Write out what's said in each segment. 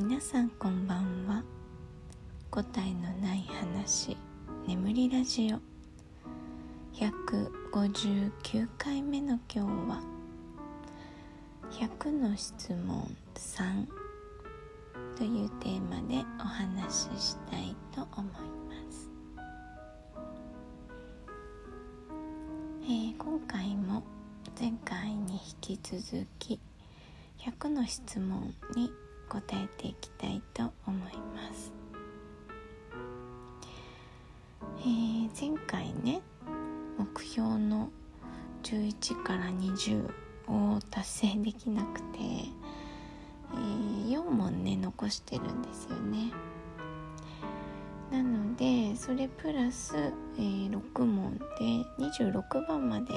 皆さんこんばんは。答えのない話眠りラジオ。159回目の今日は100の質問3というテーマでお話ししたいと思います、えー今回も前回に引き続き100の質問に答えていきたいと思います、えー前回ね目標の11から20を達成できなくて、えー4問ね残してるんですよね。なのでそれプラス、えー6問で26番まで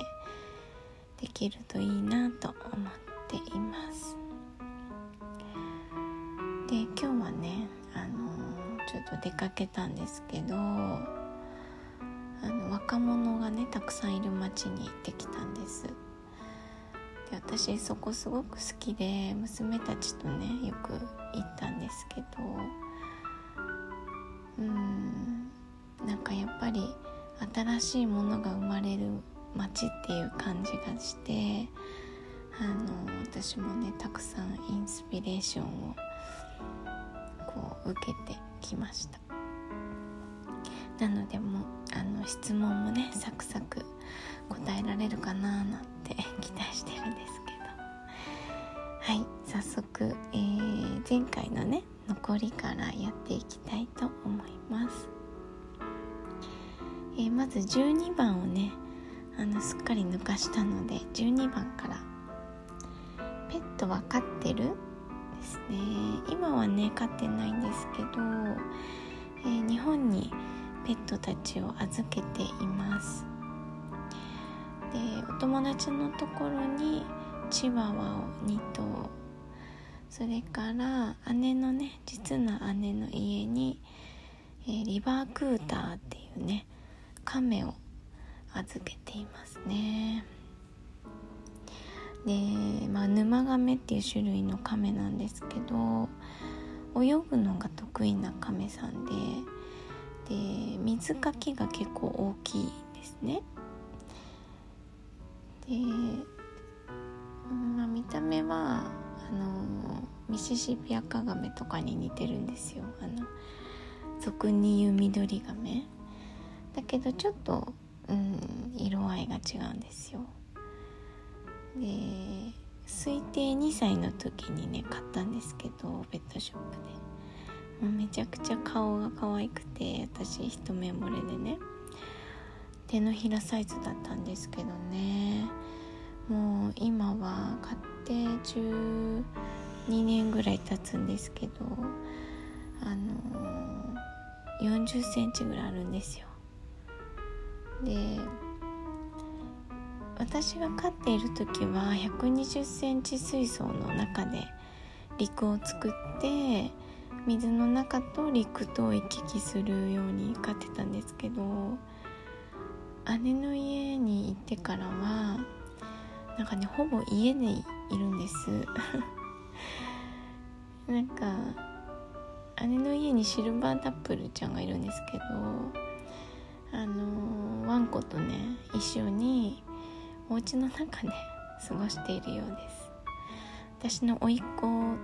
できるといいなと思っています。で今日はねあのちょっと出かけたんですけどあの若者がねたくさんいる街に行ってきたんです。で私そこすごく好きで娘たちとねよく行ったんですけどうんなんかやっぱり新しいものが生まれる街っていう感じがしてあの私もねたくさんインスピレーションを受けてきました。なのでもあの質問もねサクサク答えられるかななんて 期待してるんですけど。はい早速、えー前回のね残りからやっていきたいと思います、えーまず12番をねあのすっかり抜かしたので12番から「ペットは飼ってる?」ですね。今はね飼ってないんですけど、えー日本にペットたちを預けています。でお友達のところにチワワを2頭。それから姉のね実の姉の家に、えーリバークーターっていうね亀を預けていますね。で、まあ、沼亀っていう種類の亀なんですけど泳ぐのが得意な亀さんでで水かきが結構大きいですね。で、まあ、見た目はあのミシシピアカガメとかに似てるんですよ。あの俗に言う緑ガメだけどちょっと、うん、色合いが違うんですよ。で推定2歳の時にね買ったんですけどペットショップで。もうめちゃくちゃ顔が可愛くて私一目惚れでね。手のひらサイズだったんですけどね。もう今は買って12年ぐらい経つんですけどあの40センチぐらいあるんですよ。で私が飼っている時は120センチ水槽の中で陸を作って水の中と陸と行き来するように飼ってたんですけど姉の家に行ってからはなんかねほぼ家にいるんです。なんか姉の家にシルバーダップルちゃんがいるんですけどあのワンコとね一緒にお家の中で過ごしているようです。私の甥っ子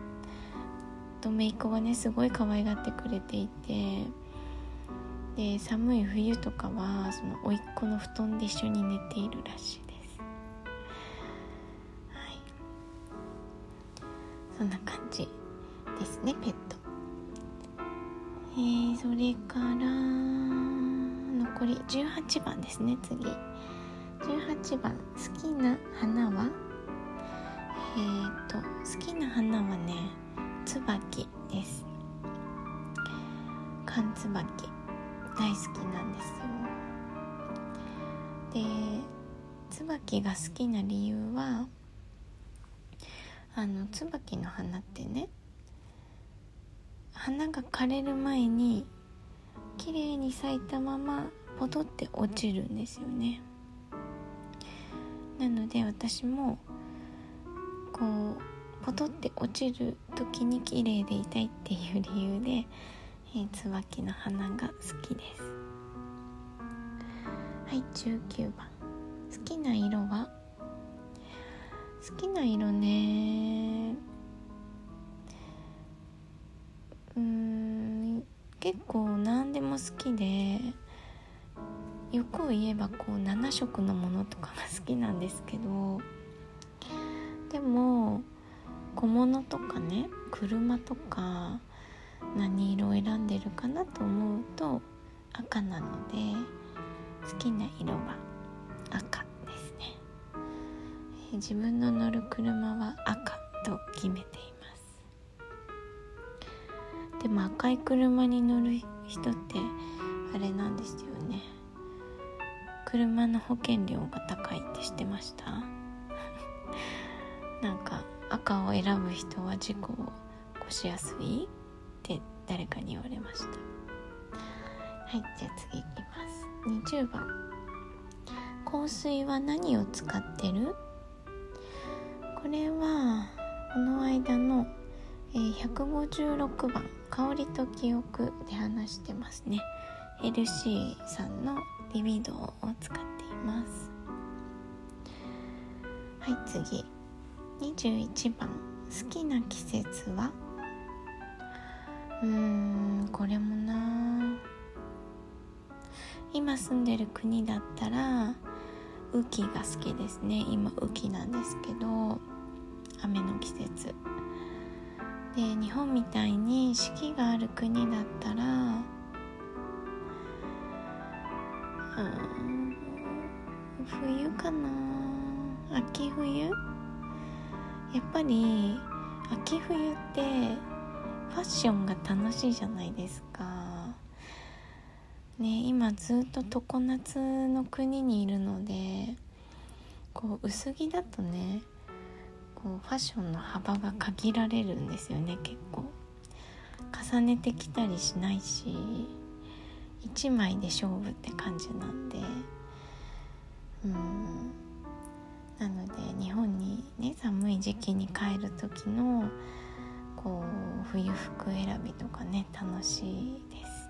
と姪っ子がねすごい可愛がってくれていてで寒い冬とかはその甥っ子の布団で一緒に寝ているらしいです。はい。そんな感じですねペット。えー、それから残り18番ですね次。18番好きな花は？えー、と好きな花はね椿です。寒椿大好きなんですよ。で椿が好きな理由はあの椿の花ってね花が枯れる前に綺麗に咲いたままポトって落ちるんですよね。なので私もこうポトって落ちる時に綺麗でいたいっていう理由で、えー、椿の花が好きです。はい19番。好きな色は？好きな色ね。うん結構何でも好きで。欲を言えばこう7色のものとかが好きなんですけどでも小物とかね車とか何色を選んでるかなと思うと赤なので好きな色は赤ですね、自分の乗る車は赤と決めています。でも赤い車に乗る人ってあれなんですよね。車の保険料が高いって知ってました？なんか赤を選ぶ人は事故を起こしやすいって誰かに言われました。はいじゃあ次いきます。20番香水は何を使ってる？これはこの間の、え、156番「香りと記憶」で話してますね。LC さんのリビドーを使っています。はい次。21番好きな季節は？うーんこれもな。今住んでる国だったら雨季が好きですね。今雨季なんですけど雨の季節。で日本みたいに四季がある国だったら冬かな。秋冬？やっぱり秋冬ってファッションが楽しいじゃないですか。ね今ずっと常夏の国にいるのでこう薄着だとねこうファッションの幅が限られるんですよね結構。重ねてきたりしないし。1枚で勝負って感じなんでうん。なので日本にね寒い時期に帰る時のこう冬服選びとかね楽しいです。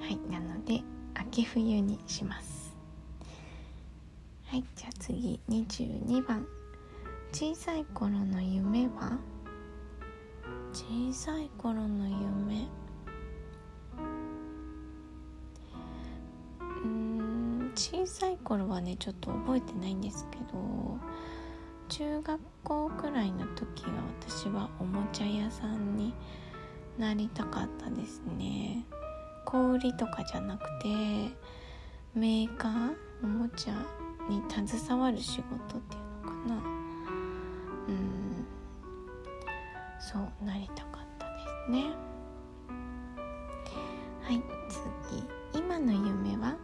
はいなので秋冬にします。はいじゃあ次22番。小さい頃の夢は？小さい頃の夢？小さい頃はねちょっと覚えてないんですけど中学校くらいの時は私はおもちゃ屋さんになりたかったですね。小売りとかじゃなくてメーカーおもちゃに携わる仕事っていうのかな。うん。そうなりたかったですね。はい次。今の夢は、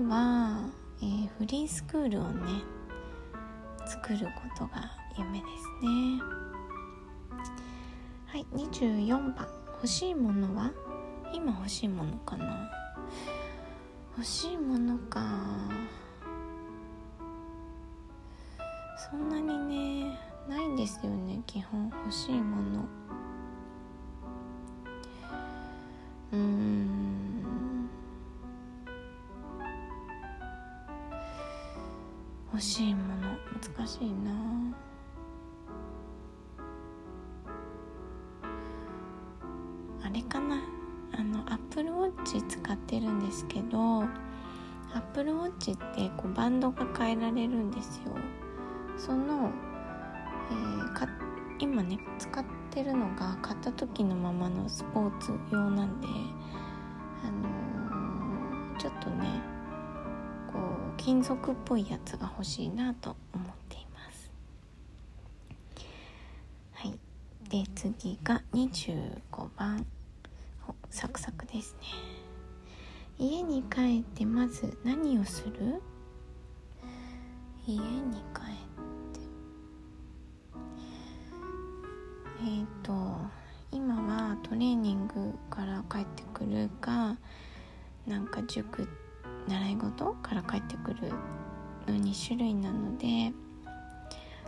は、えー、フリースクールをね作ることが夢ですね。はい24番。欲しいものは？今欲しいものかな？欲しいものか。そんなにねないんですよね基本。欲しいもの。うん。欲しいもの。難しいな。あれかな。あのアップルウォッチ使ってるんですけどアップルウォッチってこうバンドが変えられるんですよ。その、えー、か今ね使ってるのが買った時のままのスポーツ用なんであのー、ちょっとね金属っぽいやつが欲しいなと思っています。はい。で次が25番。サクサクですね。家に帰ってまず何をする？家に帰って。えっ、ー、と今はトレーニングから帰ってくるかなんか塾って習い事から帰ってくるの2種類なので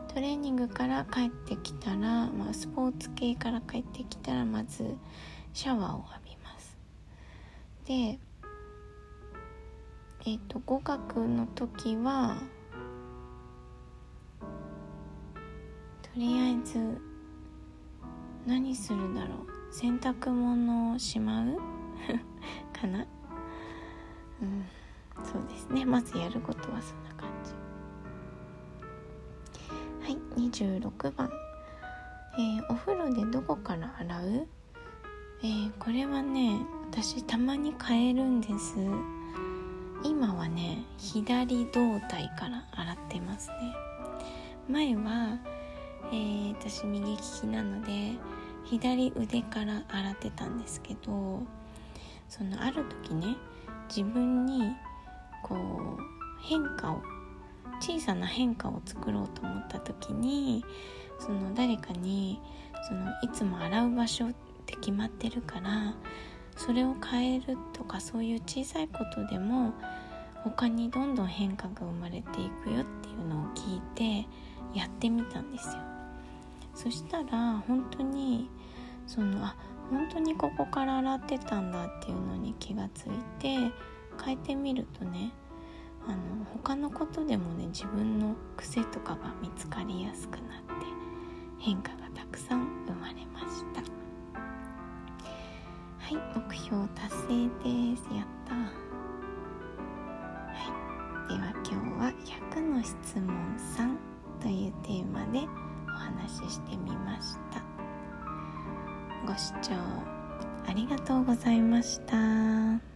トレーニングから帰ってきたら、まあ、スポーツ系から帰ってきたらまずシャワーを浴びます。でえっ、ー、と語学の時はとりあえず何するだろう？洗濯物をしまう？かな？うん。そうですね。まずやることはそんな感じ。はい26番、えー、お風呂でどこから洗う？えー、これはね私たまに変えるんです。今はね左胴体から洗ってますね。前は、えー、私右利きなので左腕から洗ってたんですけどそのある時ね自分にこう変化を小さな変化を作ろうと思った時にその誰かにそのいつも洗う場所って決まってるからそれを変えるとかそういう小さいことでも他にどんどん変化が生まれていくよっていうのを聞いてやってみたんですよ。そしたら本当にそのあ本当にここから洗ってたんだっていうのに気がついて変えてみるとねあの他のことでもね自分の癖とかが見つかりやすくなって変化がたくさん生まれました。はい目標達成です。やった。はい。では今日は100の質問3というテーマでお話ししてみました。ご視聴ありがとうございました。